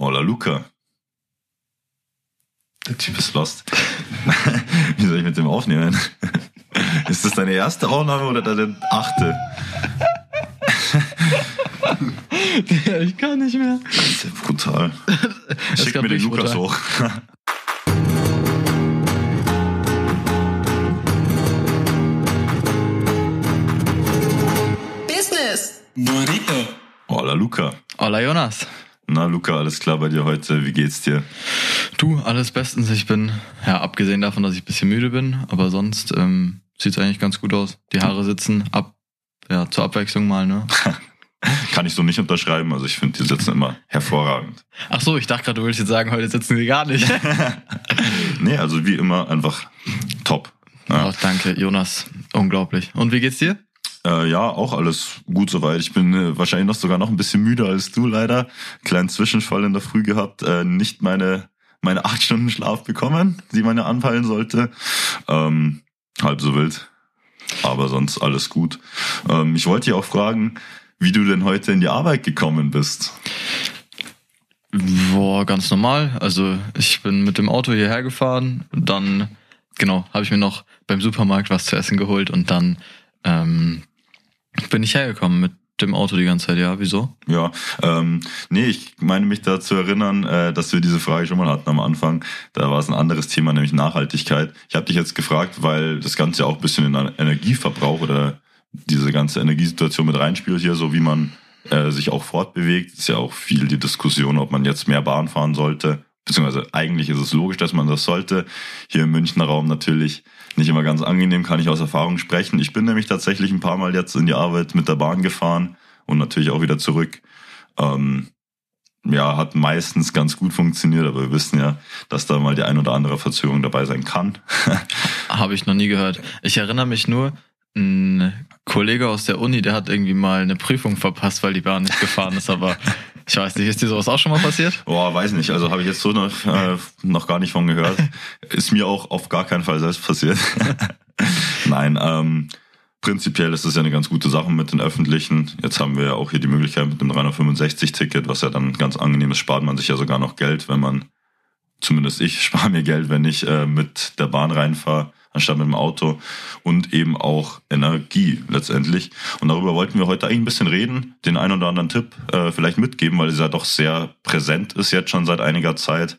Hola Luca. Der Typ ist lost. Wie soll ich mit dem aufnehmen? Ist das deine erste Aufnahme oder deine achte? ich kann nicht mehr. Das ist ja brutal. Schick mir den Lukas brutal. hoch. Business. Burrito. Hola Luca. Hola Jonas. Na Luca, alles klar bei dir heute? Wie geht's dir? Du, alles bestens. Ich bin, ja, abgesehen davon, dass ich ein bisschen müde bin, aber sonst ähm, sieht's eigentlich ganz gut aus. Die Haare sitzen ab, ja, zur Abwechslung mal, ne? Kann ich so nicht unterschreiben. Also ich finde, die sitzen immer hervorragend. Ach so, ich dachte gerade, du willst jetzt sagen, heute sitzen die gar nicht. Nee, also wie immer einfach top. Ja. Oh, danke, Jonas. Unglaublich. Und wie geht's dir? Äh, ja, auch alles gut soweit. Ich bin äh, wahrscheinlich noch sogar noch ein bisschen müder als du leider. Kleinen Zwischenfall in der Früh gehabt, äh, nicht meine meine acht Stunden Schlaf bekommen, die man ja anpeilen sollte. Ähm, halb so wild, aber sonst alles gut. Ähm, ich wollte dich auch fragen, wie du denn heute in die Arbeit gekommen bist. Boah, ganz normal. Also ich bin mit dem Auto hierher gefahren. Dann, genau, habe ich mir noch beim Supermarkt was zu essen geholt und dann ähm, bin ich hergekommen mit dem Auto die ganze Zeit. Ja, wieso? Ja, ähm, nee, ich meine mich da zu erinnern, äh, dass wir diese Frage schon mal hatten am Anfang. Da war es ein anderes Thema, nämlich Nachhaltigkeit. Ich habe dich jetzt gefragt, weil das Ganze auch ein bisschen in Energieverbrauch oder diese ganze Energiesituation mit reinspielt hier, so wie man äh, sich auch fortbewegt. Ist ja auch viel die Diskussion, ob man jetzt mehr Bahn fahren sollte. Beziehungsweise eigentlich ist es logisch, dass man das sollte. Hier im Münchner Raum natürlich nicht immer ganz angenehm, kann ich aus Erfahrung sprechen. Ich bin nämlich tatsächlich ein paar Mal jetzt in die Arbeit mit der Bahn gefahren und natürlich auch wieder zurück. Ähm, ja, hat meistens ganz gut funktioniert, aber wir wissen ja, dass da mal die ein oder andere Verzögerung dabei sein kann. Habe ich noch nie gehört. Ich erinnere mich nur, ein Kollege aus der Uni, der hat irgendwie mal eine Prüfung verpasst, weil die Bahn nicht gefahren ist, aber ich weiß nicht, ist dir sowas auch schon mal passiert? Boah, weiß nicht. Also habe ich jetzt so noch, äh, noch gar nicht von gehört. Ist mir auch auf gar keinen Fall selbst passiert. Nein, ähm, prinzipiell ist es ja eine ganz gute Sache mit den öffentlichen. Jetzt haben wir ja auch hier die Möglichkeit mit dem 365-Ticket, was ja dann ganz angenehm ist, spart man sich ja sogar noch Geld, wenn man, zumindest ich spare mir Geld, wenn ich äh, mit der Bahn reinfahre, anstatt mit dem Auto und eben auch Energie letztendlich. Und darüber wollten wir heute eigentlich ein bisschen reden, den einen oder anderen Tipp äh, vielleicht mitgeben, weil es ja doch sehr präsent ist jetzt schon seit einiger Zeit.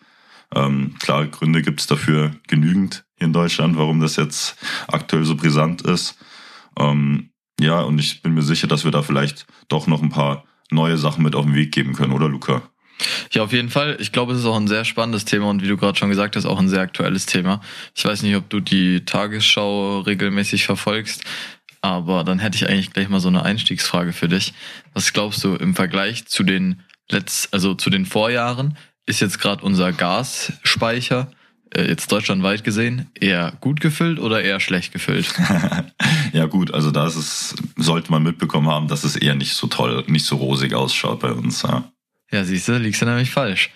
Ähm, klar, Gründe gibt es dafür genügend hier in Deutschland, warum das jetzt aktuell so brisant ist. Ähm, ja, und ich bin mir sicher, dass wir da vielleicht doch noch ein paar neue Sachen mit auf den Weg geben können, oder Luca? Ja, auf jeden Fall. Ich glaube, es ist auch ein sehr spannendes Thema und wie du gerade schon gesagt hast, auch ein sehr aktuelles Thema. Ich weiß nicht, ob du die Tagesschau regelmäßig verfolgst, aber dann hätte ich eigentlich gleich mal so eine Einstiegsfrage für dich. Was glaubst du im Vergleich zu den Letz also zu den Vorjahren ist jetzt gerade unser Gasspeicher äh, jetzt deutschlandweit gesehen eher gut gefüllt oder eher schlecht gefüllt? ja gut, also da ist es, sollte man mitbekommen haben, dass es eher nicht so toll, nicht so rosig ausschaut bei uns. Ja. Ja, siehst du, liegst du nämlich falsch.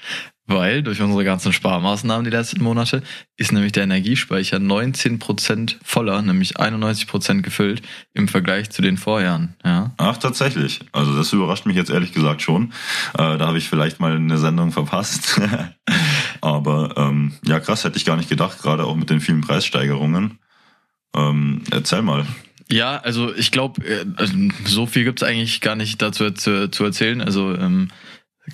Weil durch unsere ganzen Sparmaßnahmen die letzten Monate ist nämlich der Energiespeicher 19% voller, nämlich 91% gefüllt im Vergleich zu den Vorjahren. Ja. Ach, tatsächlich. Also das überrascht mich jetzt ehrlich gesagt schon. Äh, da habe ich vielleicht mal eine Sendung verpasst. Aber ähm, ja, krass, hätte ich gar nicht gedacht, gerade auch mit den vielen Preissteigerungen. Ähm, erzähl mal. Ja, also ich glaube, so viel gibt's eigentlich gar nicht dazu zu, zu erzählen. Also ähm,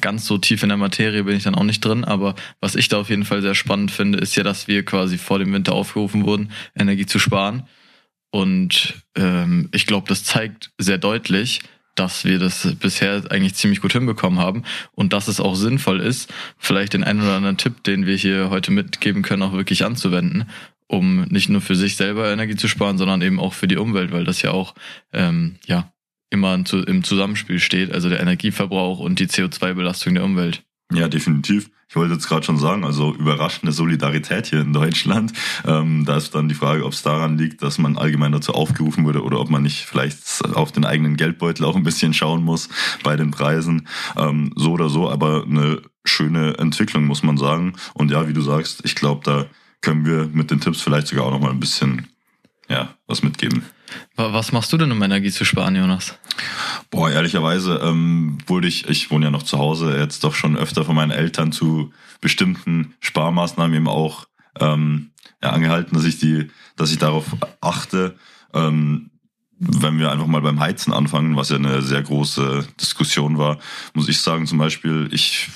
ganz so tief in der Materie bin ich dann auch nicht drin, aber was ich da auf jeden Fall sehr spannend finde, ist ja, dass wir quasi vor dem Winter aufgerufen wurden, Energie zu sparen. Und ähm, ich glaube, das zeigt sehr deutlich, dass wir das bisher eigentlich ziemlich gut hinbekommen haben und dass es auch sinnvoll ist, vielleicht den einen oder anderen Tipp, den wir hier heute mitgeben können, auch wirklich anzuwenden, um nicht nur für sich selber Energie zu sparen, sondern eben auch für die Umwelt, weil das ja auch ähm, ja immer im Zusammenspiel steht, also der Energieverbrauch und die CO2-Belastung der Umwelt. Ja, definitiv. Ich wollte jetzt gerade schon sagen, also überraschende Solidarität hier in Deutschland. Ähm, da ist dann die Frage, ob es daran liegt, dass man allgemein dazu aufgerufen wurde oder ob man nicht vielleicht auf den eigenen Geldbeutel auch ein bisschen schauen muss bei den Preisen. Ähm, so oder so, aber eine schöne Entwicklung, muss man sagen. Und ja, wie du sagst, ich glaube, da können wir mit den Tipps vielleicht sogar auch noch mal ein bisschen ja, was mitgeben. Was machst du denn, um Energie zu sparen, Jonas? Boah, ehrlicherweise ähm, wurde ich, ich wohne ja noch zu Hause, jetzt doch schon öfter von meinen Eltern zu bestimmten Sparmaßnahmen eben auch ähm, ja, angehalten, dass ich die, dass ich darauf achte. Ähm, wenn wir einfach mal beim Heizen anfangen, was ja eine sehr große Diskussion war, muss ich sagen, zum Beispiel, ich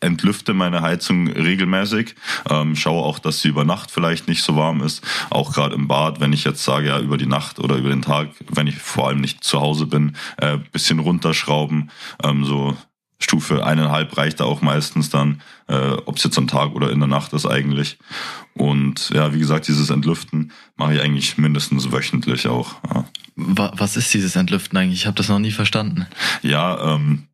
entlüfte meine Heizung regelmäßig, ähm, schaue auch, dass sie über Nacht vielleicht nicht so warm ist. Auch gerade im Bad, wenn ich jetzt sage, ja, über die Nacht oder über den Tag, wenn ich vor allem nicht zu Hause bin, äh, bisschen runterschrauben. Ähm, so Stufe eineinhalb reicht da auch meistens dann, äh, ob es jetzt am Tag oder in der Nacht ist eigentlich. Und ja, wie gesagt, dieses Entlüften mache ich eigentlich mindestens wöchentlich auch. Ja. Was ist dieses Entlüften eigentlich? Ich habe das noch nie verstanden. Ja, ähm,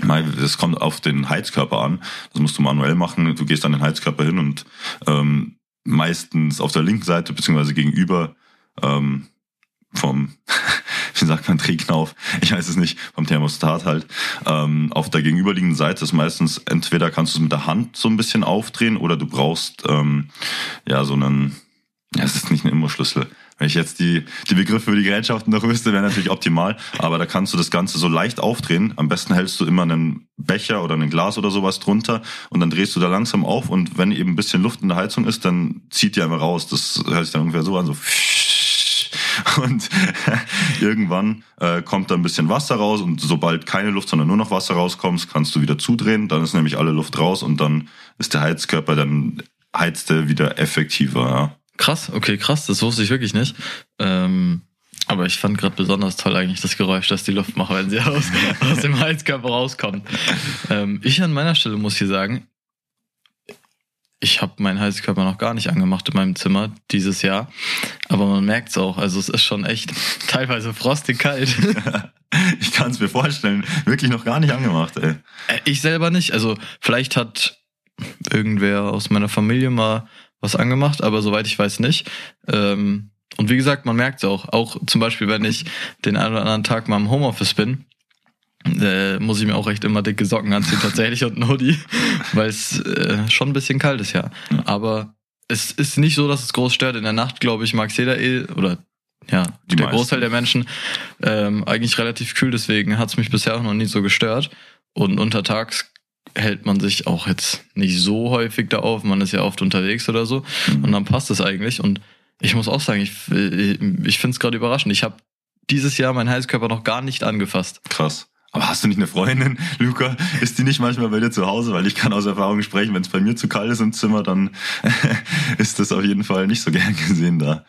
das kommt auf den Heizkörper an. Das musst du manuell machen. Du gehst an den Heizkörper hin und ähm, meistens auf der linken Seite beziehungsweise gegenüber ähm, vom, wie sagt man, Drehknauf, ich weiß es nicht, vom Thermostat halt. Ähm, auf der gegenüberliegenden Seite ist meistens, entweder kannst du es mit der Hand so ein bisschen aufdrehen oder du brauchst ähm, ja so einen, ja, es ist nicht ein Imbusschlüssel, wenn ich jetzt die, die Begriffe für die Gerätschaften noch wüsste, wäre natürlich optimal. Aber da kannst du das Ganze so leicht aufdrehen. Am besten hältst du immer einen Becher oder ein Glas oder sowas drunter und dann drehst du da langsam auf und wenn eben ein bisschen Luft in der Heizung ist, dann zieht die einmal raus. Das hört sich dann ungefähr so an, so und irgendwann äh, kommt da ein bisschen Wasser raus und sobald keine Luft, sondern nur noch Wasser rauskommt, kannst du wieder zudrehen, dann ist nämlich alle Luft raus und dann ist der Heizkörper, dann heizt er wieder effektiver. Ja. Krass, okay, krass, das wusste ich wirklich nicht. Ähm, aber ich fand gerade besonders toll eigentlich das Geräusch, das die Luft macht, wenn sie aus, aus dem Heizkörper rauskommt. Ähm, ich an meiner Stelle muss hier sagen, ich habe meinen Heizkörper noch gar nicht angemacht in meinem Zimmer dieses Jahr. Aber man merkt es auch. Also es ist schon echt teilweise frostig kalt. ich kann es mir vorstellen. Wirklich noch gar nicht angemacht, ey. Äh, ich selber nicht. Also vielleicht hat irgendwer aus meiner Familie mal was angemacht, aber soweit ich weiß nicht. Ähm, und wie gesagt, man merkt es auch. Auch zum Beispiel, wenn ich den einen oder anderen Tag mal im Homeoffice bin, äh, muss ich mir auch echt immer dicke Socken anziehen, tatsächlich und ein Hoodie, weil es äh, schon ein bisschen kalt ist, ja. Aber es ist nicht so, dass es groß stört. In der Nacht, glaube ich, mag es jeder eh, oder ja, Die der meisten. Großteil der Menschen ähm, eigentlich relativ kühl, deswegen hat es mich bisher auch noch nie so gestört. Und untertags hält man sich auch jetzt nicht so häufig da auf. Man ist ja oft unterwegs oder so. Mhm. Und dann passt es eigentlich. Und ich muss auch sagen, ich, ich finde es gerade überraschend. Ich habe dieses Jahr meinen Heizkörper noch gar nicht angefasst. Krass. Aber hast du nicht eine Freundin, Luca? Ist die nicht manchmal bei dir zu Hause? Weil ich kann aus Erfahrung sprechen, wenn es bei mir zu kalt ist im Zimmer, dann ist das auf jeden Fall nicht so gern gesehen da.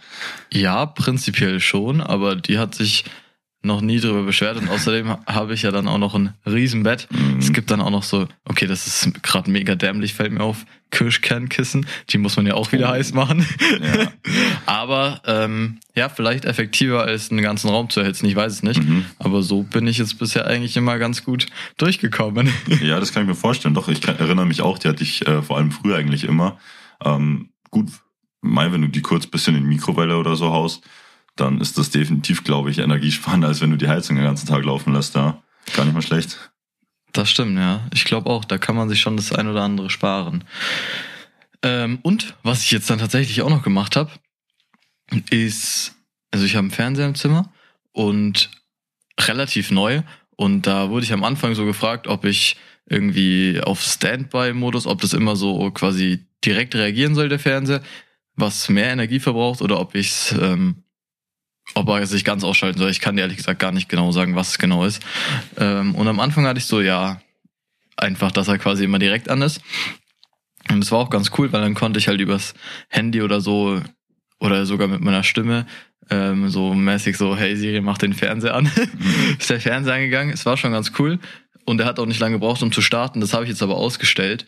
Ja, prinzipiell schon, aber die hat sich noch nie darüber beschwert und außerdem habe ich ja dann auch noch ein Riesenbett. Mhm. Es gibt dann auch noch so, okay, das ist gerade mega dämlich, fällt mir auf, Kirschkernkissen, die muss man ja auch wieder oh. heiß machen. Ja. Aber ähm, ja, vielleicht effektiver als einen ganzen Raum zu erhitzen, ich weiß es nicht. Mhm. Aber so bin ich jetzt bisher eigentlich immer ganz gut durchgekommen. Ja, das kann ich mir vorstellen. Doch, ich kann, erinnere mich auch, die hatte ich äh, vor allem früher eigentlich immer. Ähm, gut, mal, wenn du die kurz bisschen in Mikrowelle oder so haust, dann ist das definitiv, glaube ich, energiesparender, als wenn du die Heizung den ganzen Tag laufen lässt. Ja, gar nicht mal schlecht. Das stimmt, ja. Ich glaube auch, da kann man sich schon das ein oder andere sparen. Ähm, und was ich jetzt dann tatsächlich auch noch gemacht habe, ist, also ich habe einen Fernseher im Zimmer und relativ neu. Und da wurde ich am Anfang so gefragt, ob ich irgendwie auf Standby-Modus, ob das immer so quasi direkt reagieren soll, der Fernseher, was mehr Energie verbraucht, oder ob ich es ähm, ob er sich ganz ausschalten soll. Ich kann dir ehrlich gesagt gar nicht genau sagen, was es genau ist. Ähm, und am Anfang hatte ich so, ja, einfach, dass er quasi immer direkt an ist. Und es war auch ganz cool, weil dann konnte ich halt übers Handy oder so oder sogar mit meiner Stimme ähm, so mäßig so, hey Siri, mach den Fernseher an. Ist der Fernseher angegangen. Es war schon ganz cool. Und er hat auch nicht lange gebraucht, um zu starten. Das habe ich jetzt aber ausgestellt.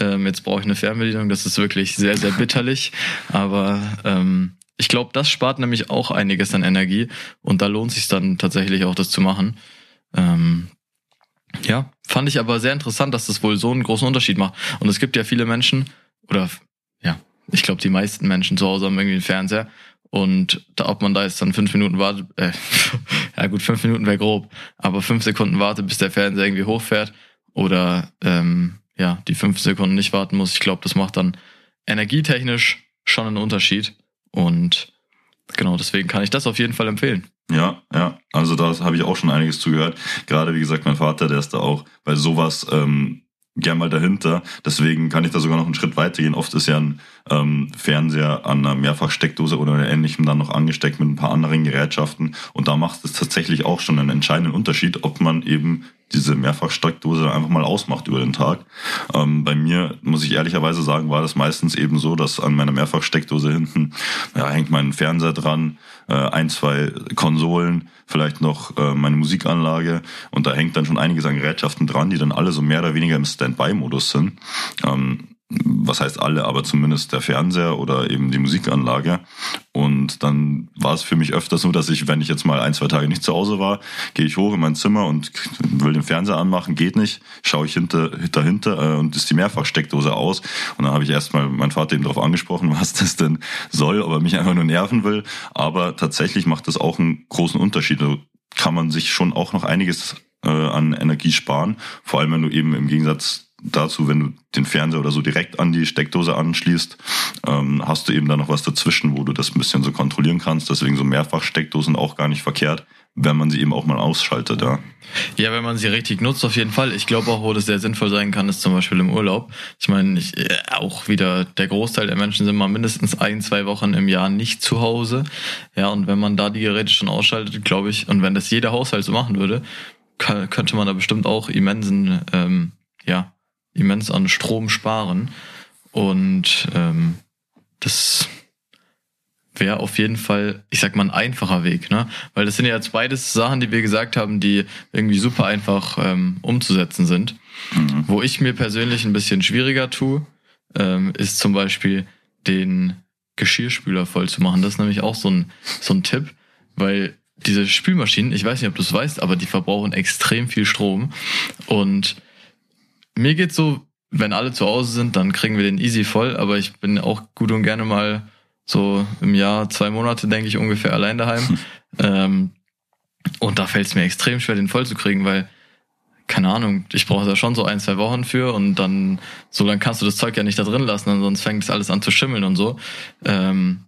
Ähm, jetzt brauche ich eine Fernbedienung. Das ist wirklich sehr, sehr bitterlich. Aber ähm, ich glaube, das spart nämlich auch einiges an Energie und da lohnt sich dann tatsächlich auch, das zu machen. Ähm, ja, fand ich aber sehr interessant, dass das wohl so einen großen Unterschied macht. Und es gibt ja viele Menschen, oder ja, ich glaube, die meisten Menschen zu Hause haben irgendwie einen Fernseher. Und da, ob man da jetzt dann fünf Minuten wartet, äh, ja gut, fünf Minuten wäre grob, aber fünf Sekunden wartet, bis der Fernseher irgendwie hochfährt oder ähm, ja, die fünf Sekunden nicht warten muss, ich glaube, das macht dann energietechnisch schon einen Unterschied. Und genau, deswegen kann ich das auf jeden Fall empfehlen. Ja, ja. Also da habe ich auch schon einiges zugehört. Gerade wie gesagt, mein Vater, der ist da auch bei sowas ähm, gern mal dahinter. Deswegen kann ich da sogar noch einen Schritt weiter gehen. Oft ist ja ein ähm, Fernseher an einer Mehrfachsteckdose oder ähnlichem dann noch angesteckt mit ein paar anderen Gerätschaften. Und da macht es tatsächlich auch schon einen entscheidenden Unterschied, ob man eben diese Mehrfachsteckdose einfach mal ausmacht über den Tag. Ähm, bei mir, muss ich ehrlicherweise sagen, war das meistens eben so, dass an meiner Mehrfachsteckdose hinten ja, hängt mein Fernseher dran, äh, ein, zwei Konsolen, vielleicht noch äh, meine Musikanlage und da hängt dann schon einiges an Gerätschaften dran, die dann alle so mehr oder weniger im Standby-Modus sind. Ähm, was heißt alle, aber zumindest der Fernseher oder eben die Musikanlage. Und dann war es für mich öfter so, dass ich, wenn ich jetzt mal ein, zwei Tage nicht zu Hause war, gehe ich hoch in mein Zimmer und will den Fernseher anmachen, geht nicht, schaue ich hinter, dahinter äh, und ist die Mehrfachsteckdose aus. Und dann habe ich erstmal meinen Vater eben darauf angesprochen, was das denn soll, ob er mich einfach nur nerven will. Aber tatsächlich macht das auch einen großen Unterschied. Da kann man sich schon auch noch einiges äh, an Energie sparen. Vor allem, wenn du eben im Gegensatz dazu, wenn du den Fernseher oder so direkt an die Steckdose anschließt, ähm, hast du eben da noch was dazwischen, wo du das ein bisschen so kontrollieren kannst. Deswegen so Mehrfachsteckdosen auch gar nicht verkehrt, wenn man sie eben auch mal ausschaltet, ja. Ja, wenn man sie richtig nutzt, auf jeden Fall. Ich glaube auch, wo das sehr sinnvoll sein kann, ist zum Beispiel im Urlaub. Ich meine, ich, äh, auch wieder der Großteil der Menschen sind mal mindestens ein, zwei Wochen im Jahr nicht zu Hause. Ja, und wenn man da die Geräte schon ausschaltet, glaube ich, und wenn das jeder Haushalt so machen würde, könnte man da bestimmt auch immensen, ähm, ja, immens an Strom sparen. Und ähm, das wäre auf jeden Fall, ich sag mal, ein einfacher Weg, ne? Weil das sind ja jetzt beides Sachen, die wir gesagt haben, die irgendwie super einfach ähm, umzusetzen sind. Mhm. Wo ich mir persönlich ein bisschen schwieriger tue, ähm, ist zum Beispiel den Geschirrspüler voll zu machen. Das ist nämlich auch so ein, so ein Tipp, weil diese Spülmaschinen, ich weiß nicht, ob du es weißt, aber die verbrauchen extrem viel Strom. Und mir geht's so, wenn alle zu Hause sind, dann kriegen wir den easy voll, aber ich bin auch gut und gerne mal so im Jahr zwei Monate, denke ich, ungefähr allein daheim. ähm, und da fällt es mir extrem schwer, den voll zu kriegen, weil, keine Ahnung, ich brauche da schon so ein, zwei Wochen für und dann, so lange kannst du das Zeug ja nicht da drin lassen, sonst fängt es alles an zu schimmeln und so. Ähm,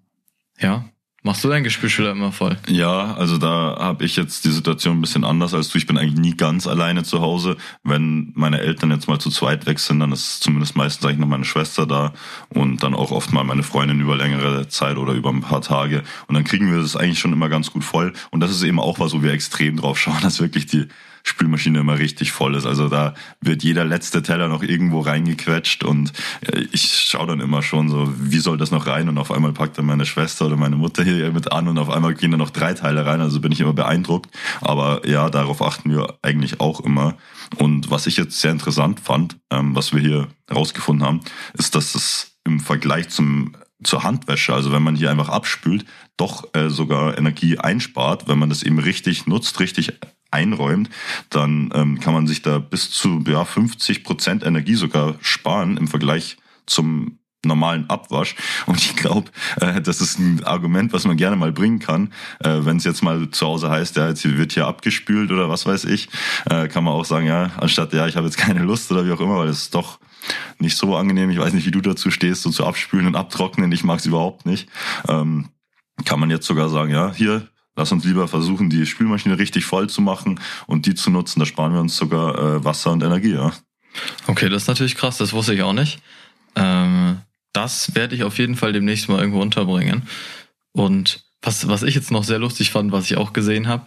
ja, Machst du deinen Geschirrspüler immer voll? Ja, also da habe ich jetzt die Situation ein bisschen anders als du. Ich bin eigentlich nie ganz alleine zu Hause. Wenn meine Eltern jetzt mal zu zweit weg sind, dann ist zumindest meistens eigentlich noch meine Schwester da und dann auch oft mal meine Freundin über längere Zeit oder über ein paar Tage. Und dann kriegen wir das eigentlich schon immer ganz gut voll. Und das ist eben auch was, wo wir extrem drauf schauen, dass wirklich die Spülmaschine immer richtig voll ist. Also da wird jeder letzte Teller noch irgendwo reingequetscht und äh, ich schaue dann immer schon so, wie soll das noch rein? Und auf einmal packt dann meine Schwester oder meine Mutter hier mit an und auf einmal gehen da noch drei Teile rein. Also bin ich immer beeindruckt. Aber ja, darauf achten wir eigentlich auch immer. Und was ich jetzt sehr interessant fand, ähm, was wir hier herausgefunden haben, ist, dass es im Vergleich zum zur Handwäsche, also wenn man hier einfach abspült, doch äh, sogar Energie einspart, wenn man das eben richtig nutzt, richtig einräumt, dann ähm, kann man sich da bis zu ja, 50 Prozent Energie sogar sparen im Vergleich zum normalen Abwasch. Und ich glaube, äh, das ist ein Argument, was man gerne mal bringen kann. Äh, Wenn es jetzt mal zu Hause heißt, ja, jetzt wird hier abgespült oder was weiß ich, äh, kann man auch sagen, ja, anstatt, ja, ich habe jetzt keine Lust oder wie auch immer, weil es ist doch nicht so angenehm. Ich weiß nicht, wie du dazu stehst, so zu abspülen und abtrocknen. Ich mag es überhaupt nicht. Ähm, kann man jetzt sogar sagen, ja, hier, Lass uns lieber versuchen, die Spülmaschine richtig voll zu machen und die zu nutzen. Da sparen wir uns sogar äh, Wasser und Energie. Ja. Okay, das ist natürlich krass. Das wusste ich auch nicht. Ähm, das werde ich auf jeden Fall demnächst mal irgendwo unterbringen. Und was, was ich jetzt noch sehr lustig fand, was ich auch gesehen habe,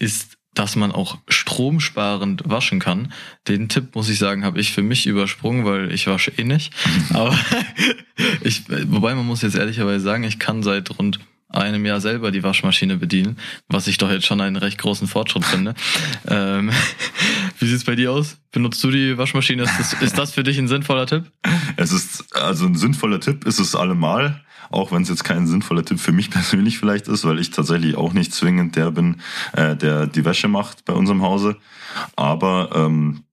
ist, dass man auch stromsparend waschen kann. Den Tipp, muss ich sagen, habe ich für mich übersprungen, weil ich wasche eh nicht. Aber ich, wobei man muss jetzt ehrlicherweise sagen, ich kann seit rund einem Jahr selber die Waschmaschine bedienen, was ich doch jetzt schon einen recht großen Fortschritt finde. ähm, wie sieht's bei dir aus? Benutzt du die Waschmaschine? Ist das, ist das für dich ein sinnvoller Tipp? Es ist, also ein sinnvoller Tipp ist es allemal, auch wenn es jetzt kein sinnvoller Tipp für mich persönlich vielleicht ist, weil ich tatsächlich auch nicht zwingend der bin, äh, der die Wäsche macht bei unserem Hause. Aber ähm,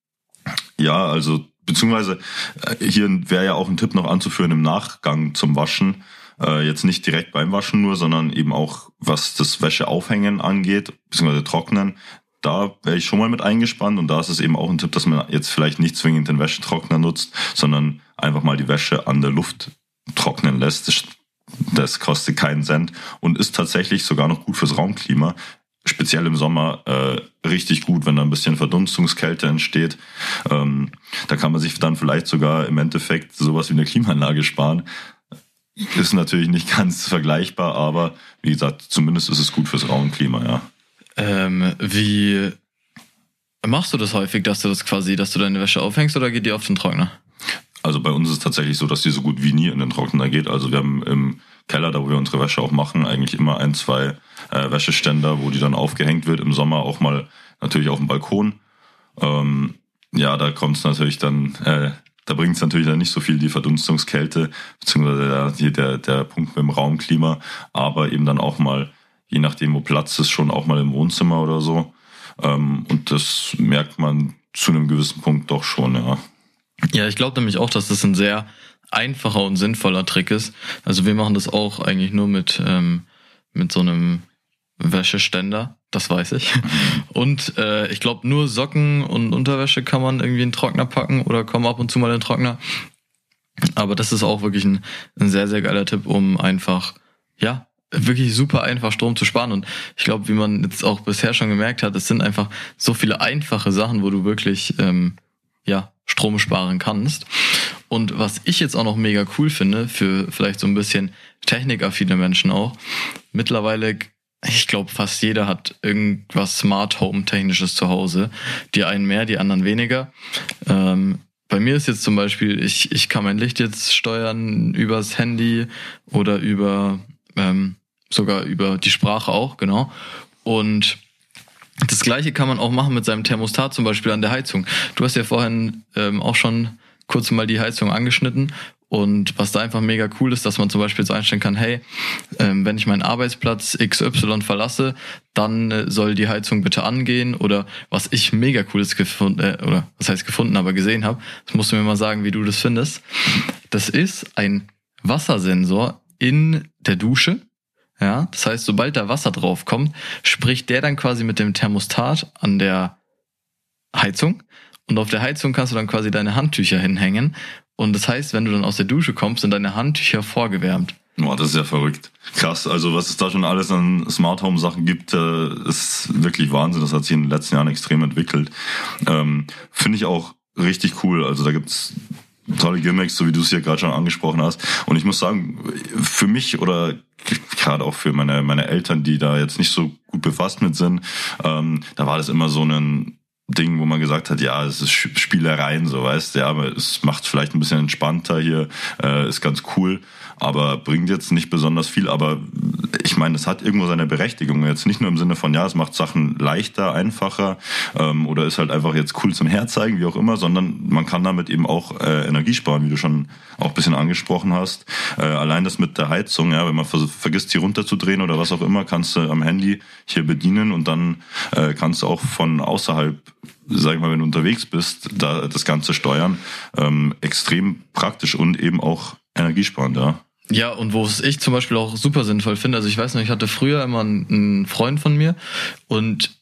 ja, also beziehungsweise äh, hier wäre ja auch ein Tipp noch anzuführen im Nachgang zum Waschen äh, jetzt nicht direkt beim Waschen nur, sondern eben auch was das Wäscheaufhängen angeht, beziehungsweise Trocknen. Da wäre ich schon mal mit eingespannt und da ist es eben auch ein Tipp, dass man jetzt vielleicht nicht zwingend den Wäschetrockner nutzt, sondern einfach mal die Wäsche an der Luft trocknen lässt. Das das kostet keinen Cent und ist tatsächlich sogar noch gut fürs Raumklima. Speziell im Sommer äh, richtig gut, wenn da ein bisschen Verdunstungskälte entsteht. Ähm, da kann man sich dann vielleicht sogar im Endeffekt sowas wie eine Klimaanlage sparen. Ist natürlich nicht ganz vergleichbar, aber wie gesagt, zumindest ist es gut fürs Raumklima, ja. Ähm, wie machst du das häufig, dass du das quasi, dass du deine Wäsche aufhängst oder geht die auf den Trockner? Also bei uns ist es tatsächlich so, dass die so gut wie nie in den Trockner geht. Also wir haben im Keller, da wo wir unsere Wäsche auch machen, eigentlich immer ein, zwei äh, Wäscheständer, wo die dann aufgehängt wird. Im Sommer auch mal natürlich auf dem Balkon. Ähm, ja, da kommt es natürlich dann, äh, da bringt es natürlich dann nicht so viel die Verdunstungskälte, beziehungsweise der, der, der Punkt mit dem Raumklima, aber eben dann auch mal, je nachdem wo Platz ist, schon auch mal im Wohnzimmer oder so. Ähm, und das merkt man zu einem gewissen Punkt doch schon, ja. Ja, ich glaube nämlich auch, dass das ein sehr einfacher und sinnvoller Trick ist. Also wir machen das auch eigentlich nur mit, ähm, mit so einem Wäscheständer, das weiß ich. Und äh, ich glaube, nur Socken und Unterwäsche kann man irgendwie in den Trockner packen oder kommen ab und zu mal in den Trockner. Aber das ist auch wirklich ein, ein sehr, sehr geiler Tipp, um einfach, ja, wirklich super einfach Strom zu sparen. Und ich glaube, wie man jetzt auch bisher schon gemerkt hat, es sind einfach so viele einfache Sachen, wo du wirklich ähm, ja, Strom sparen kannst. Und was ich jetzt auch noch mega cool finde, für vielleicht so ein bisschen technikaffine Menschen auch, mittlerweile, ich glaube, fast jeder hat irgendwas Smart Home Technisches zu Hause. Die einen mehr, die anderen weniger. Ähm, bei mir ist jetzt zum Beispiel, ich, ich kann mein Licht jetzt steuern übers Handy oder über ähm, sogar über die Sprache auch, genau. Und das gleiche kann man auch machen mit seinem Thermostat zum Beispiel an der Heizung. Du hast ja vorhin ähm, auch schon kurz mal die Heizung angeschnitten. Und was da einfach mega cool ist, dass man zum Beispiel so einstellen kann, hey, ähm, wenn ich meinen Arbeitsplatz XY verlasse, dann äh, soll die Heizung bitte angehen. Oder was ich mega cooles gefunden, äh, oder was heißt gefunden, aber gesehen habe, das musst du mir mal sagen, wie du das findest. Das ist ein Wassersensor in der Dusche. Ja, das heißt, sobald da Wasser drauf kommt, spricht der dann quasi mit dem Thermostat an der Heizung. Und auf der Heizung kannst du dann quasi deine Handtücher hinhängen. Und das heißt, wenn du dann aus der Dusche kommst, sind deine Handtücher vorgewärmt. Boah, das ist ja verrückt. Krass, also was es da schon alles an Smart Home Sachen gibt, äh, ist wirklich Wahnsinn. Das hat sich in den letzten Jahren extrem entwickelt. Ähm, Finde ich auch richtig cool. Also da gibt's tolle Gimmicks, so wie du es hier gerade schon angesprochen hast. Und ich muss sagen, für mich oder gerade auch für meine, meine Eltern, die da jetzt nicht so gut befasst mit sind, ähm, da war das immer so ein Ding, wo man gesagt hat, ja, es ist Spielereien, so weißt ja, aber es macht vielleicht ein bisschen entspannter hier, äh, ist ganz cool aber bringt jetzt nicht besonders viel. Aber ich meine, es hat irgendwo seine Berechtigung. Jetzt nicht nur im Sinne von, ja, es macht Sachen leichter, einfacher ähm, oder ist halt einfach jetzt cool zum Herzeigen, wie auch immer, sondern man kann damit eben auch äh, Energie sparen, wie du schon auch bisschen angesprochen hast. Äh, allein das mit der Heizung, ja, wenn man ver vergisst, die runterzudrehen oder was auch immer, kannst du am Handy hier bedienen und dann äh, kannst du auch von außerhalb sag ich mal, wenn du unterwegs bist, da das Ganze steuern, ähm, extrem praktisch und eben auch energiesparend, ja. Ja, und wo es ich zum Beispiel auch super sinnvoll finde, also ich weiß noch, ich hatte früher immer einen Freund von mir und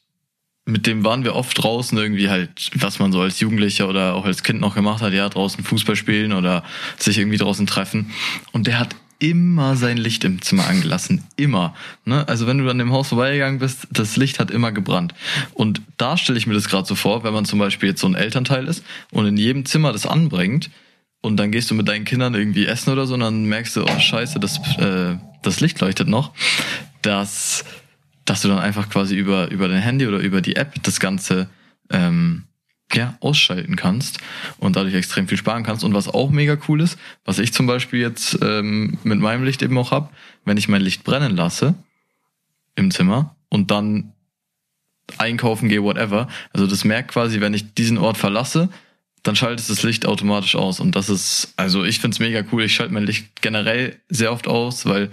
mit dem waren wir oft draußen irgendwie halt, was man so als Jugendlicher oder auch als Kind noch gemacht hat, ja, draußen Fußball spielen oder sich irgendwie draußen treffen. Und der hat immer sein Licht im Zimmer angelassen. Immer. Ne? Also wenn du an dem Haus vorbeigegangen bist, das Licht hat immer gebrannt. Und da stelle ich mir das gerade so vor, wenn man zum Beispiel jetzt so ein Elternteil ist und in jedem Zimmer das anbringt, und dann gehst du mit deinen Kindern irgendwie essen oder so und dann merkst du, oh scheiße, das, äh, das Licht leuchtet noch, dass, dass du dann einfach quasi über, über dein Handy oder über die App das Ganze ähm, ja, ausschalten kannst und dadurch extrem viel sparen kannst. Und was auch mega cool ist, was ich zum Beispiel jetzt ähm, mit meinem Licht eben auch hab, wenn ich mein Licht brennen lasse im Zimmer und dann einkaufen gehe, whatever. Also das merkt quasi, wenn ich diesen Ort verlasse, dann schaltet das Licht automatisch aus. Und das ist, also ich find's mega cool. Ich schalte mein Licht generell sehr oft aus, weil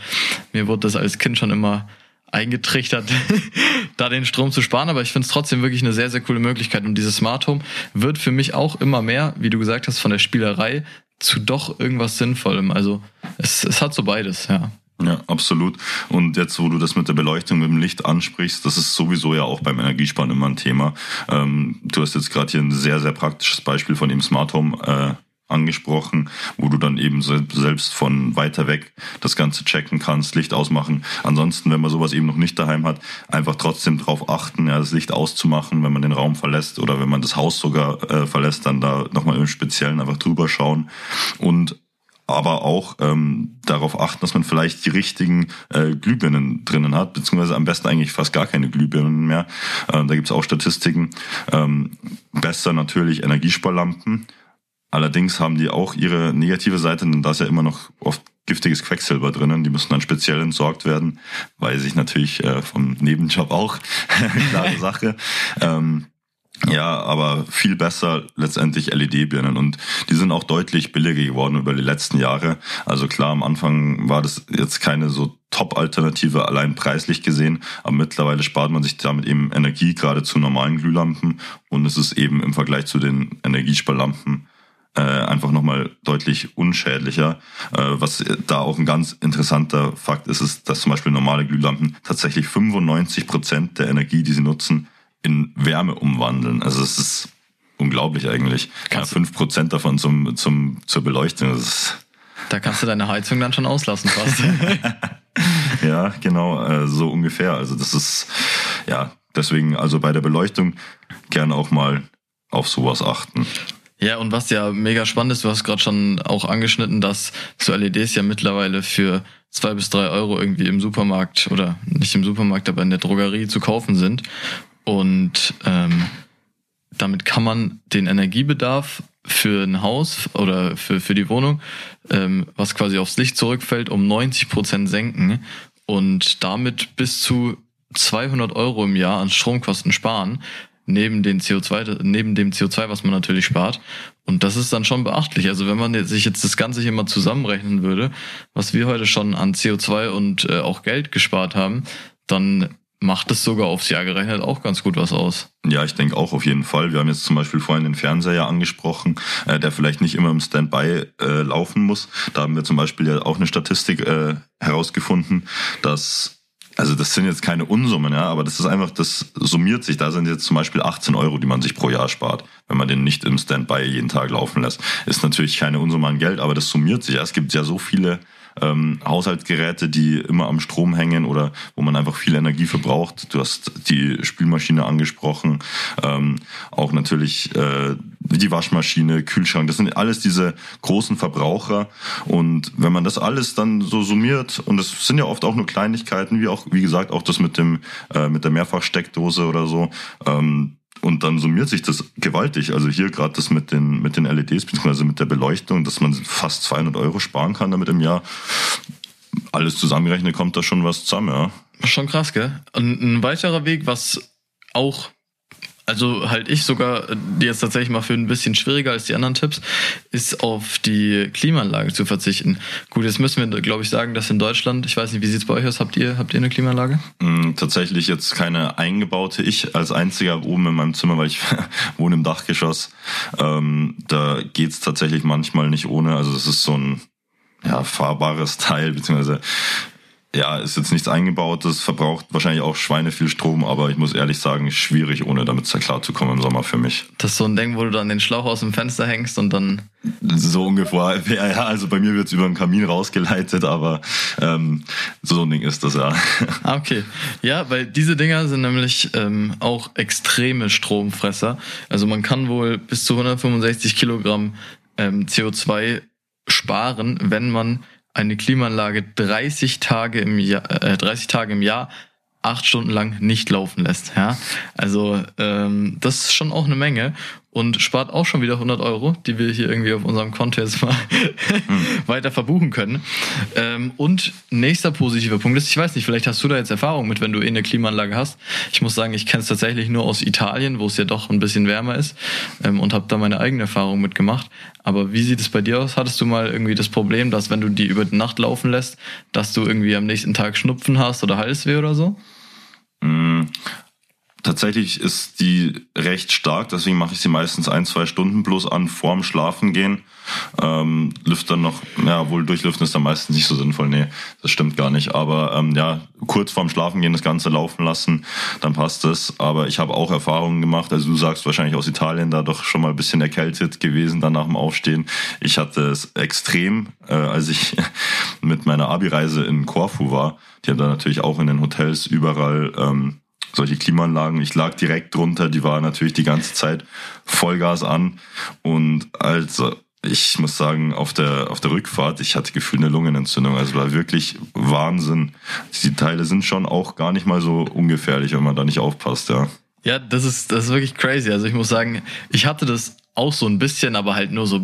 mir wurde das als Kind schon immer eingetrichtert, da den Strom zu sparen. Aber ich find's trotzdem wirklich eine sehr, sehr coole Möglichkeit. Und dieses Smart Home wird für mich auch immer mehr, wie du gesagt hast, von der Spielerei zu doch irgendwas Sinnvollem. Also es, es hat so beides, ja. Ja, absolut. Und jetzt, wo du das mit der Beleuchtung, mit dem Licht ansprichst, das ist sowieso ja auch beim Energiesparen immer ein Thema. Ähm, du hast jetzt gerade hier ein sehr, sehr praktisches Beispiel von dem Smart Home äh, angesprochen, wo du dann eben selbst von weiter weg das Ganze checken kannst, Licht ausmachen. Ansonsten, wenn man sowas eben noch nicht daheim hat, einfach trotzdem darauf achten, ja, das Licht auszumachen, wenn man den Raum verlässt oder wenn man das Haus sogar äh, verlässt, dann da nochmal im Speziellen einfach drüber schauen und aber auch ähm, darauf achten, dass man vielleicht die richtigen äh, Glühbirnen drinnen hat, beziehungsweise am besten eigentlich fast gar keine Glühbirnen mehr. Ähm, da gibt's auch Statistiken. Ähm, besser natürlich Energiesparlampen. Allerdings haben die auch ihre negative Seite, denn da ist ja immer noch oft giftiges Quecksilber drinnen. Die müssen dann speziell entsorgt werden, weiß ich natürlich äh, vom Nebenjob auch. Klare Sache. Ähm, ja, aber viel besser letztendlich LED-Birnen und die sind auch deutlich billiger geworden über die letzten Jahre. Also klar, am Anfang war das jetzt keine so Top-Alternative allein preislich gesehen, aber mittlerweile spart man sich damit eben Energie gerade zu normalen Glühlampen und es ist eben im Vergleich zu den Energiesparlampen äh, einfach nochmal deutlich unschädlicher. Äh, was da auch ein ganz interessanter Fakt ist, ist, dass zum Beispiel normale Glühlampen tatsächlich 95 Prozent der Energie, die sie nutzen, in Wärme umwandeln. Also es ist unglaublich eigentlich. Ja, fünf Prozent davon zum, zum, zur Beleuchtung. da kannst du deine Heizung dann schon auslassen fast. ja, genau, äh, so ungefähr. Also das ist, ja, deswegen, also bei der Beleuchtung gerne auch mal auf sowas achten. Ja, und was ja mega spannend ist, du hast gerade schon auch angeschnitten, dass so LEDs ja mittlerweile für zwei bis drei Euro irgendwie im Supermarkt oder nicht im Supermarkt, aber in der Drogerie zu kaufen sind. Und ähm, damit kann man den Energiebedarf für ein Haus oder für, für die Wohnung, ähm, was quasi aufs Licht zurückfällt, um 90 Prozent senken und damit bis zu 200 Euro im Jahr an Stromkosten sparen, neben, den CO2, neben dem CO2, was man natürlich spart. Und das ist dann schon beachtlich. Also wenn man sich jetzt das Ganze hier mal zusammenrechnen würde, was wir heute schon an CO2 und äh, auch Geld gespart haben, dann macht es sogar aufs Jahr gerechnet auch ganz gut was aus. Ja, ich denke auch auf jeden Fall. Wir haben jetzt zum Beispiel vorhin den Fernseher angesprochen, äh, der vielleicht nicht immer im Standby äh, laufen muss. Da haben wir zum Beispiel ja auch eine Statistik äh, herausgefunden, dass also das sind jetzt keine Unsummen, ja, aber das ist einfach, das summiert sich. Da sind jetzt zum Beispiel 18 Euro, die man sich pro Jahr spart, wenn man den nicht im Standby jeden Tag laufen lässt. Ist natürlich keine Unsumme an Geld, aber das summiert sich. Ja, es gibt ja so viele ähm, Haushaltsgeräte, die immer am Strom hängen oder wo man einfach viel Energie verbraucht. Du hast die Spülmaschine angesprochen, ähm, auch natürlich äh, die Waschmaschine, Kühlschrank. Das sind alles diese großen Verbraucher. Und wenn man das alles dann so summiert, und es sind ja oft auch nur Kleinigkeiten, wie auch, wie gesagt, auch das mit dem äh, mit der Mehrfachsteckdose oder so. Ähm, und dann summiert sich das gewaltig. Also hier gerade das mit den, mit den LEDs beziehungsweise mit der Beleuchtung, dass man fast 200 Euro sparen kann damit im Jahr. Alles zusammengerechnet kommt da schon was zusammen, ja. Schon krass, gell? Und ein weiterer Weg, was auch also halt ich sogar äh, jetzt tatsächlich mal für ein bisschen schwieriger als die anderen Tipps, ist auf die Klimaanlage zu verzichten. Gut, jetzt müssen wir, glaube ich, sagen, dass in Deutschland, ich weiß nicht, wie sieht's bei euch aus? Habt ihr, habt ihr eine Klimaanlage? Mm, tatsächlich jetzt keine eingebaute. Ich als einziger oben in meinem Zimmer, weil ich wohne im Dachgeschoss. Ähm, da geht's tatsächlich manchmal nicht ohne. Also es ist so ein ja, fahrbares Teil, beziehungsweise ja, ist jetzt nichts eingebautes, verbraucht wahrscheinlich auch Schweine viel Strom, aber ich muss ehrlich sagen, schwierig, ohne damit klarzukommen im Sommer für mich. Das ist so ein Ding, wo du dann den Schlauch aus dem Fenster hängst und dann. So ungefähr. Ja, also bei mir wird's über den Kamin rausgeleitet, aber ähm, so ein Ding ist das ja. Ah, okay. Ja, weil diese Dinger sind nämlich ähm, auch extreme Stromfresser. Also man kann wohl bis zu 165 Kilogramm ähm, CO2 sparen, wenn man eine Klimaanlage 30 Tage im Jahr, äh, 30 Tage im Jahr acht Stunden lang nicht laufen lässt. Ja, also ähm, das ist schon auch eine Menge und spart auch schon wieder 100 Euro, die wir hier irgendwie auf unserem Konto jetzt mal hm. weiter verbuchen können. Ähm, und nächster positiver Punkt ist, ich weiß nicht, vielleicht hast du da jetzt Erfahrung mit, wenn du eh eine Klimaanlage hast. Ich muss sagen, ich kenne es tatsächlich nur aus Italien, wo es ja doch ein bisschen wärmer ist ähm, und habe da meine eigene Erfahrung mitgemacht. Aber wie sieht es bei dir aus? Hattest du mal irgendwie das Problem, dass wenn du die über die Nacht laufen lässt, dass du irgendwie am nächsten Tag Schnupfen hast oder Halsweh oder so? Tatsächlich ist die recht stark, deswegen mache ich sie meistens ein, zwei Stunden bloß an vorm Schlafen gehen. Ähm, Lüfter noch, ja, wohl durchlüften ist dann meistens nicht so sinnvoll. Nee, das stimmt gar nicht. Aber ähm, ja, kurz vorm Schlafen gehen das Ganze laufen lassen, dann passt es. Aber ich habe auch Erfahrungen gemacht. Also du sagst wahrscheinlich aus Italien da doch schon mal ein bisschen erkältet gewesen dann nach dem Aufstehen. Ich hatte es extrem, äh, als ich mit meiner Abi-Reise in Korfu war. Die haben da natürlich auch in den Hotels überall ähm, solche Klimaanlagen. Ich lag direkt drunter, die war natürlich die ganze Zeit Vollgas an. Und also ich muss sagen, auf der, auf der Rückfahrt, ich hatte gefühlt eine Lungenentzündung. Also war wirklich Wahnsinn. Die Teile sind schon auch gar nicht mal so ungefährlich, wenn man da nicht aufpasst, ja. Ja, das ist, das ist wirklich crazy. Also ich muss sagen, ich hatte das auch so ein bisschen, aber halt nur so,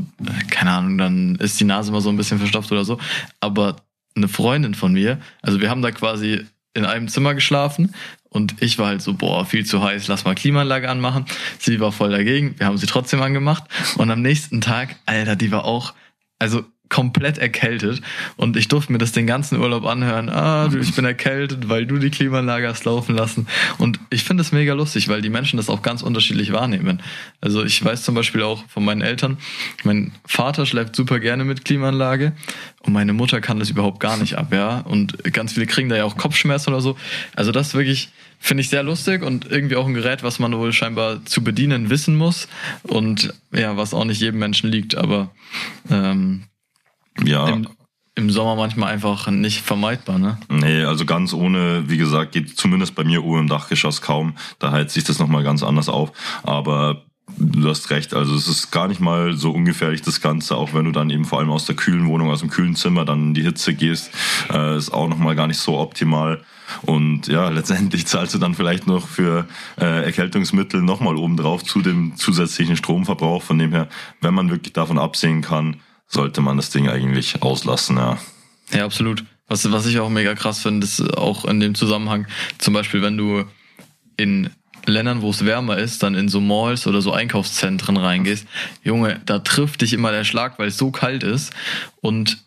keine Ahnung, dann ist die Nase mal so ein bisschen verstopft oder so. Aber eine Freundin von mir, also wir haben da quasi in einem Zimmer geschlafen und ich war halt so, boah, viel zu heiß, lass mal Klimaanlage anmachen. Sie war voll dagegen, wir haben sie trotzdem angemacht. Und am nächsten Tag, Alter, die war auch, also komplett erkältet und ich durfte mir das den ganzen Urlaub anhören. Ah, ich bin erkältet, weil du die Klimaanlage hast laufen lassen. Und ich finde es mega lustig, weil die Menschen das auch ganz unterschiedlich wahrnehmen. Also ich weiß zum Beispiel auch von meinen Eltern, mein Vater schläft super gerne mit Klimaanlage und meine Mutter kann das überhaupt gar nicht ab, ja. Und ganz viele kriegen da ja auch Kopfschmerzen oder so. Also das wirklich finde ich sehr lustig und irgendwie auch ein Gerät, was man wohl scheinbar zu bedienen wissen muss und ja, was auch nicht jedem Menschen liegt. Aber ähm, ja. Im, im Sommer manchmal einfach nicht vermeidbar, ne? Nee, also ganz ohne, wie gesagt, geht zumindest bei mir oben im Dachgeschoss kaum. Da heizt sich das nochmal ganz anders auf. Aber du hast recht, also es ist gar nicht mal so ungefährlich das Ganze, auch wenn du dann eben vor allem aus der kühlen Wohnung, aus dem kühlen Zimmer dann in die Hitze gehst, äh, ist auch nochmal gar nicht so optimal. Und ja, letztendlich zahlst du dann vielleicht noch für äh, Erkältungsmittel nochmal obendrauf zu dem zusätzlichen Stromverbrauch. Von dem her, wenn man wirklich davon absehen kann, sollte man das Ding eigentlich auslassen, ja. Ja, absolut. Was, was ich auch mega krass finde, ist auch in dem Zusammenhang, zum Beispiel, wenn du in Ländern, wo es wärmer ist, dann in so Malls oder so Einkaufszentren reingehst, Junge, da trifft dich immer der Schlag, weil es so kalt ist und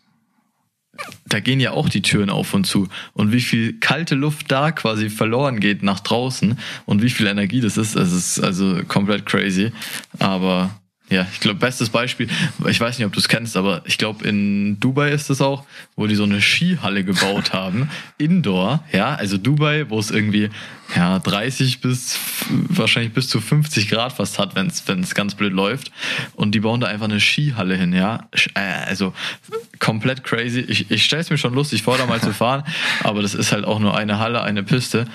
da gehen ja auch die Türen auf und zu. Und wie viel kalte Luft da quasi verloren geht nach draußen und wie viel Energie das ist, das ist also komplett crazy. Aber ja, ich glaube, bestes Beispiel, ich weiß nicht, ob du es kennst, aber ich glaube, in Dubai ist es auch, wo die so eine Skihalle gebaut haben. Indoor, ja, also Dubai, wo es irgendwie ja 30 bis wahrscheinlich bis zu 50 Grad fast hat, wenn es ganz blöd läuft. Und die bauen da einfach eine Skihalle hin, ja. Äh, also komplett crazy. Ich, ich stelle es mir schon lustig vor, da mal zu fahren, aber das ist halt auch nur eine Halle, eine Piste.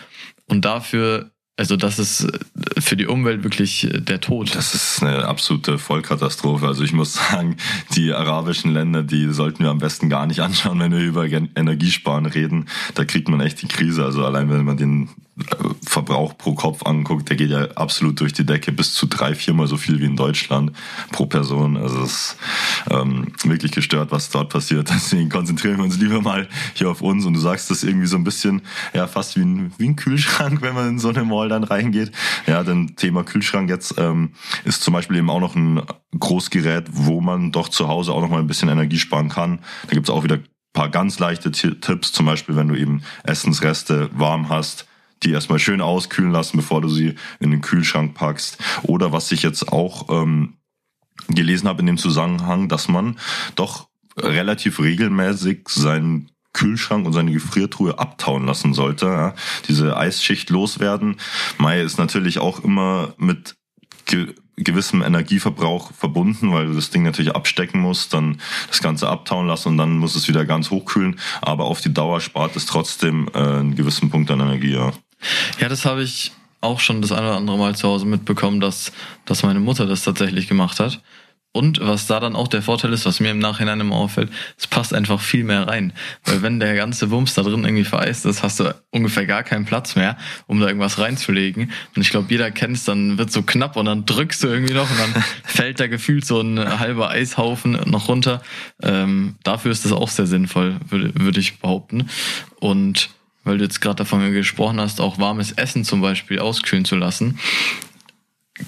Und dafür also das ist äh, für die Umwelt wirklich äh, der Tod. Das ist eine absolute Vollkatastrophe. Also ich muss sagen, die arabischen Länder, die sollten wir am besten gar nicht anschauen, wenn wir über Energiesparen reden. Da kriegt man echt die Krise. Also allein wenn man den Verbrauch pro Kopf anguckt, der geht ja absolut durch die Decke, bis zu drei, viermal so viel wie in Deutschland pro Person. Also es ist ähm, wirklich gestört, was dort passiert. Deswegen konzentrieren wir uns lieber mal hier auf uns. Und du sagst das irgendwie so ein bisschen, ja, fast wie ein, wie ein Kühlschrank, wenn man in so eine Mall dann reingeht. Ja, denn Thema Kühlschrank jetzt ähm, ist zum Beispiel eben auch noch ein Großgerät, wo man doch zu Hause auch noch mal ein bisschen Energie sparen kann. Da gibt's auch wieder paar ganz leichte Tipps, zum Beispiel, wenn du eben Essensreste warm hast, die erstmal schön auskühlen lassen, bevor du sie in den Kühlschrank packst. Oder was ich jetzt auch ähm, gelesen habe in dem Zusammenhang, dass man doch relativ regelmäßig seinen Kühlschrank und seine Gefriertruhe abtauen lassen sollte. Ja. Diese Eisschicht loswerden. Mai ist natürlich auch immer mit ge gewissem Energieverbrauch verbunden, weil du das Ding natürlich abstecken musst, dann das Ganze abtauen lassen und dann muss es wieder ganz hochkühlen. Aber auf die Dauer spart es trotzdem äh, einen gewissen Punkt an Energie. Ja. Ja, das habe ich auch schon das eine oder andere Mal zu Hause mitbekommen, dass, dass meine Mutter das tatsächlich gemacht hat. Und was da dann auch der Vorteil ist, was mir im Nachhinein immer auffällt, es passt einfach viel mehr rein. Weil wenn der ganze Wumms da drin irgendwie vereist ist, hast du ungefähr gar keinen Platz mehr, um da irgendwas reinzulegen. Und ich glaube, jeder kennt es, dann wird so knapp und dann drückst du irgendwie noch und dann fällt da gefühlt so ein halber Eishaufen noch runter. Ähm, dafür ist das auch sehr sinnvoll, würde, würde ich behaupten. Und weil du jetzt gerade davon gesprochen hast, auch warmes Essen zum Beispiel auskühlen zu lassen,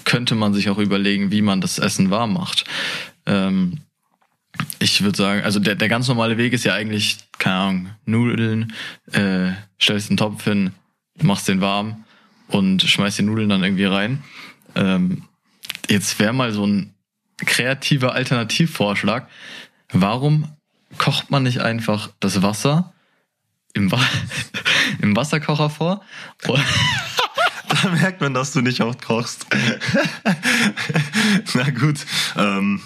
könnte man sich auch überlegen, wie man das Essen warm macht. Ähm, ich würde sagen, also der, der ganz normale Weg ist ja eigentlich, keine Ahnung, Nudeln, äh, stellst einen Topf hin, machst den warm und schmeißt die Nudeln dann irgendwie rein. Ähm, jetzt wäre mal so ein kreativer Alternativvorschlag. Warum kocht man nicht einfach das Wasser im, Wa im Wasserkocher vor? da merkt man, dass du nicht oft kochst. Na gut. Ähm,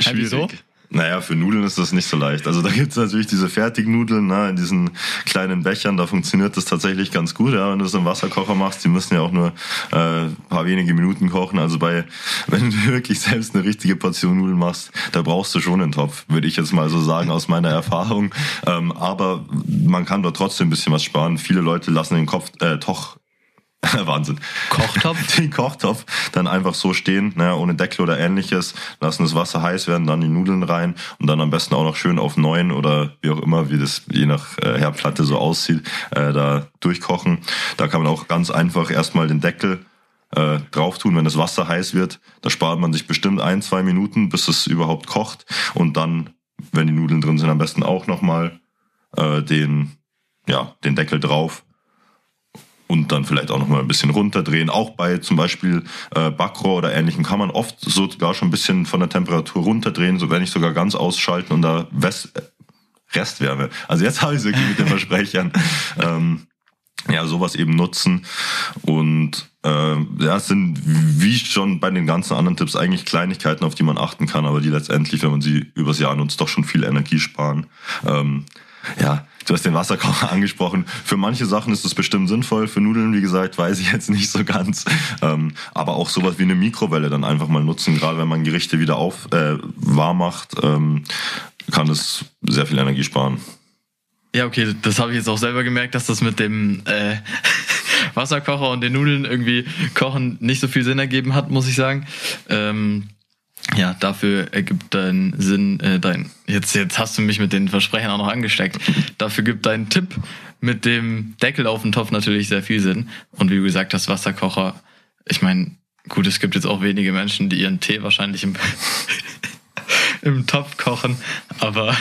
schwierig. Wieso? Naja, für Nudeln ist das nicht so leicht. Also da gibt's natürlich diese Fertignudeln ne, in diesen kleinen Bechern, da funktioniert das tatsächlich ganz gut, ja, wenn du das im Wasserkocher machst. Die müssen ja auch nur äh, paar wenige Minuten kochen. Also bei, wenn du wirklich selbst eine richtige Portion Nudeln machst, da brauchst du schon einen Topf, würde ich jetzt mal so sagen aus meiner Erfahrung. Ähm, aber man kann dort trotzdem ein bisschen was sparen. Viele Leute lassen den Kopf, äh, Toch Wahnsinn. Kochtopf? Den Kochtopf dann einfach so stehen, ne, ohne Deckel oder ähnliches, lassen das Wasser heiß werden, dann die Nudeln rein und dann am besten auch noch schön auf neun oder wie auch immer, wie das je nach äh, Herdplatte so aussieht, äh, da durchkochen. Da kann man auch ganz einfach erstmal den Deckel äh, drauf tun, wenn das Wasser heiß wird. Da spart man sich bestimmt ein, zwei Minuten, bis es überhaupt kocht und dann, wenn die Nudeln drin sind, am besten auch nochmal äh, den, ja, den Deckel drauf und dann vielleicht auch noch mal ein bisschen runterdrehen. Auch bei zum Beispiel äh, Backrohr oder ähnlichem kann man oft sogar schon ein bisschen von der Temperatur runterdrehen, so wenn nicht sogar ganz ausschalten und da West Restwärme. Also jetzt habe ich es wirklich mit den Versprechern. Ähm, ja, sowas eben nutzen. Und äh, ja, es sind wie schon bei den ganzen anderen Tipps eigentlich Kleinigkeiten, auf die man achten kann, aber die letztendlich, wenn man sie übers Jahr nutzt, doch schon viel Energie sparen. Ähm, ja, du hast den Wasserkocher angesprochen. Für manche Sachen ist es bestimmt sinnvoll. Für Nudeln, wie gesagt, weiß ich jetzt nicht so ganz. Ähm, aber auch sowas wie eine Mikrowelle dann einfach mal nutzen, gerade wenn man Gerichte wieder auf äh, warm macht, ähm, kann es sehr viel Energie sparen. Ja, okay, das habe ich jetzt auch selber gemerkt, dass das mit dem äh, Wasserkocher und den Nudeln irgendwie kochen nicht so viel Sinn ergeben hat, muss ich sagen. Ähm, ja, dafür ergibt dein Sinn, äh, dein, jetzt, jetzt hast du mich mit den Versprechern auch noch angesteckt. Dafür gibt dein Tipp mit dem Deckel auf dem Topf natürlich sehr viel Sinn. Und wie du gesagt hast, Wasserkocher, ich meine, gut, es gibt jetzt auch wenige Menschen, die ihren Tee wahrscheinlich im, im Topf kochen, aber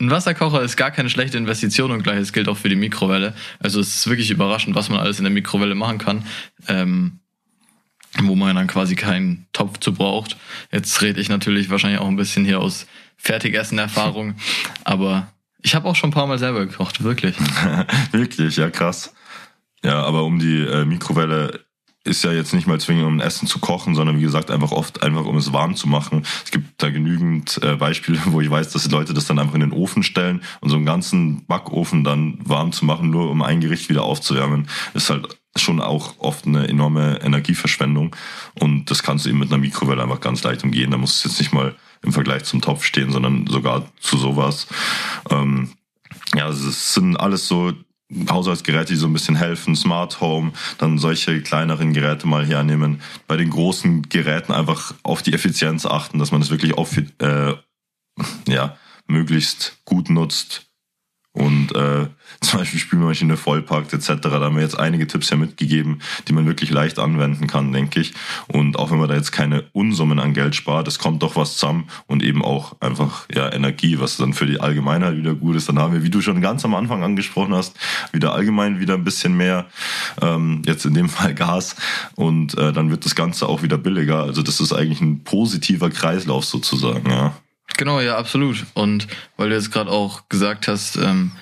ein Wasserkocher ist gar keine schlechte Investition und gleiches gilt auch für die Mikrowelle. Also es ist wirklich überraschend, was man alles in der Mikrowelle machen kann. Ähm, wo man dann quasi keinen Topf zu braucht. Jetzt rede ich natürlich wahrscheinlich auch ein bisschen hier aus Fertigessen-Erfahrung, aber ich habe auch schon ein paar Mal selber gekocht, wirklich. wirklich, ja krass. Ja, aber um die äh, Mikrowelle ist ja jetzt nicht mal zwingend, um ein Essen zu kochen, sondern wie gesagt einfach oft einfach, um es warm zu machen. Es gibt da genügend äh, Beispiele, wo ich weiß, dass die Leute das dann einfach in den Ofen stellen und so einen ganzen Backofen dann warm zu machen, nur um ein Gericht wieder aufzuwärmen, ist halt schon auch oft eine enorme Energieverschwendung. Und das kannst du eben mit einer Mikrowelle einfach ganz leicht umgehen. Da muss es jetzt nicht mal im Vergleich zum Topf stehen, sondern sogar zu sowas. Ähm, ja, es sind alles so Haushaltsgeräte, die so ein bisschen helfen, Smart Home, dann solche kleineren Geräte mal hernehmen. Bei den großen Geräten einfach auf die Effizienz achten, dass man es das wirklich auf, äh, ja, möglichst gut nutzt und äh, zum Beispiel Spülmaschine vollpackt etc. Da haben wir jetzt einige Tipps ja mitgegeben, die man wirklich leicht anwenden kann, denke ich. Und auch wenn man da jetzt keine Unsummen an Geld spart, es kommt doch was zusammen und eben auch einfach ja Energie, was dann für die Allgemeinheit wieder gut ist. Dann haben wir, wie du schon ganz am Anfang angesprochen hast, wieder allgemein wieder ein bisschen mehr, ähm, jetzt in dem Fall Gas und äh, dann wird das Ganze auch wieder billiger. Also das ist eigentlich ein positiver Kreislauf sozusagen, ja. Genau, ja, absolut. Und weil du jetzt gerade auch gesagt hast, ähm,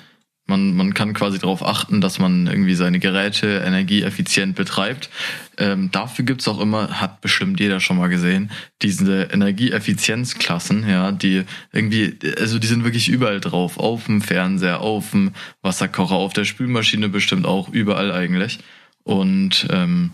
man, man kann quasi darauf achten, dass man irgendwie seine Geräte energieeffizient betreibt. Ähm, dafür gibt's auch immer, hat bestimmt jeder schon mal gesehen, diese Energieeffizienzklassen, ja, die irgendwie, also die sind wirklich überall drauf. Auf dem Fernseher, auf dem Wasserkocher, auf der Spülmaschine bestimmt auch, überall eigentlich. Und ähm,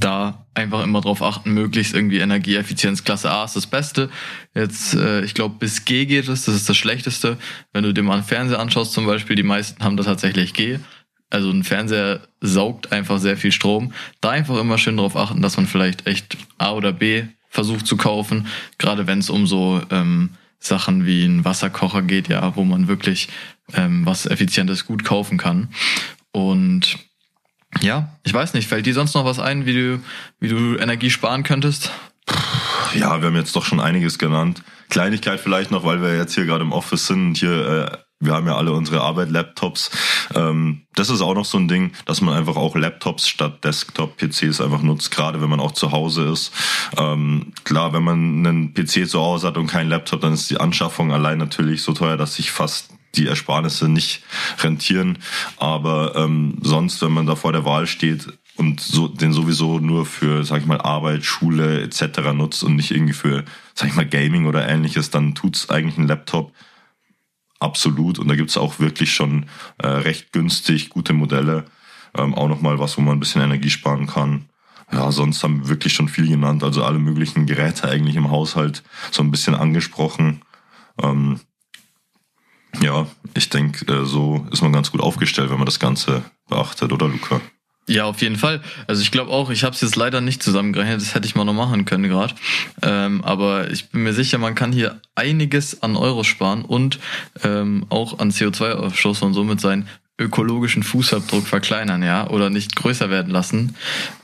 da einfach immer drauf achten, möglichst irgendwie Energieeffizienz Klasse A ist das Beste. Jetzt, äh, ich glaube, bis G geht es, das ist das Schlechteste. Wenn du dir mal einen Fernseher anschaust zum Beispiel, die meisten haben da tatsächlich G. Also ein Fernseher saugt einfach sehr viel Strom. Da einfach immer schön drauf achten, dass man vielleicht echt A oder B versucht zu kaufen. Gerade wenn es um so ähm, Sachen wie ein Wasserkocher geht, ja, wo man wirklich ähm, was Effizientes gut kaufen kann. Und ja, ich weiß nicht, fällt dir sonst noch was ein, wie du, wie du Energie sparen könntest? Ja, wir haben jetzt doch schon einiges genannt. Kleinigkeit vielleicht noch, weil wir jetzt hier gerade im Office sind und hier wir haben ja alle unsere Arbeit-Laptops. Ähm, das ist auch noch so ein Ding, dass man einfach auch Laptops statt Desktop-PCs einfach nutzt, gerade wenn man auch zu Hause ist. Ähm, klar, wenn man einen PC zu Hause hat und keinen Laptop, dann ist die Anschaffung allein natürlich so teuer, dass sich fast die Ersparnisse nicht rentieren. Aber ähm, sonst, wenn man da vor der Wahl steht, und so, den sowieso nur für, sag ich mal, Arbeit, Schule etc. nutzt und nicht irgendwie für, sag ich mal, Gaming oder ähnliches, dann tut's eigentlich ein Laptop absolut. Und da gibt's auch wirklich schon äh, recht günstig gute Modelle. Ähm, auch nochmal was, wo man ein bisschen Energie sparen kann. Ja, sonst haben wir wirklich schon viel genannt, also alle möglichen Geräte eigentlich im Haushalt so ein bisschen angesprochen. Ähm, ja, ich denke, äh, so ist man ganz gut aufgestellt, wenn man das Ganze beachtet, oder Luca? Ja, auf jeden Fall. Also ich glaube auch, ich habe es jetzt leider nicht zusammengerechnet, das hätte ich mal noch machen können gerade. Ähm, aber ich bin mir sicher, man kann hier einiges an Euro sparen und ähm, auch an CO2-Ausstoß und somit seinen ökologischen Fußabdruck verkleinern, ja, oder nicht größer werden lassen.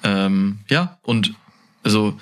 Ähm, ja, und also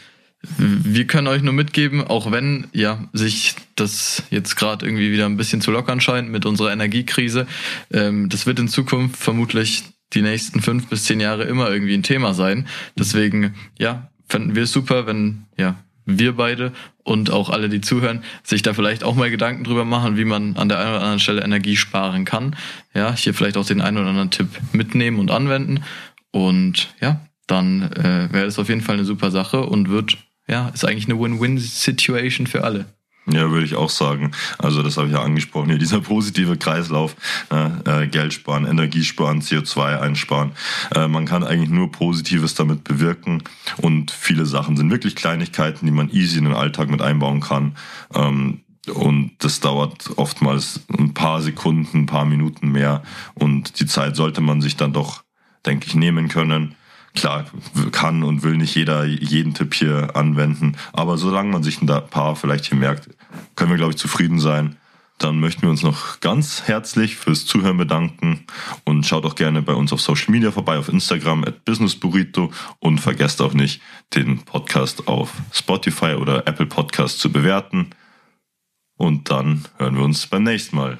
wir können euch nur mitgeben, auch wenn ja sich das jetzt gerade irgendwie wieder ein bisschen zu lockern scheint mit unserer Energiekrise, ähm, das wird in Zukunft vermutlich die nächsten fünf bis zehn Jahre immer irgendwie ein Thema sein. Deswegen, ja, fänden wir es super, wenn, ja, wir beide und auch alle, die zuhören, sich da vielleicht auch mal Gedanken drüber machen, wie man an der einen oder anderen Stelle Energie sparen kann. Ja, hier vielleicht auch den einen oder anderen Tipp mitnehmen und anwenden. Und ja, dann äh, wäre es auf jeden Fall eine super Sache und wird, ja, ist eigentlich eine Win-Win-Situation für alle. Ja, würde ich auch sagen. Also das habe ich ja angesprochen hier, dieser positive Kreislauf, äh, Geld sparen, Energie sparen, CO2 einsparen. Äh, man kann eigentlich nur Positives damit bewirken und viele Sachen sind wirklich Kleinigkeiten, die man easy in den Alltag mit einbauen kann. Ähm, und das dauert oftmals ein paar Sekunden, ein paar Minuten mehr und die Zeit sollte man sich dann doch, denke ich, nehmen können klar, kann und will nicht jeder jeden Tipp hier anwenden. Aber solange man sich ein paar vielleicht hier merkt, können wir, glaube ich, zufrieden sein. Dann möchten wir uns noch ganz herzlich fürs Zuhören bedanken und schaut auch gerne bei uns auf Social Media vorbei, auf Instagram at businessburrito und vergesst auch nicht, den Podcast auf Spotify oder Apple Podcast zu bewerten. Und dann hören wir uns beim nächsten Mal.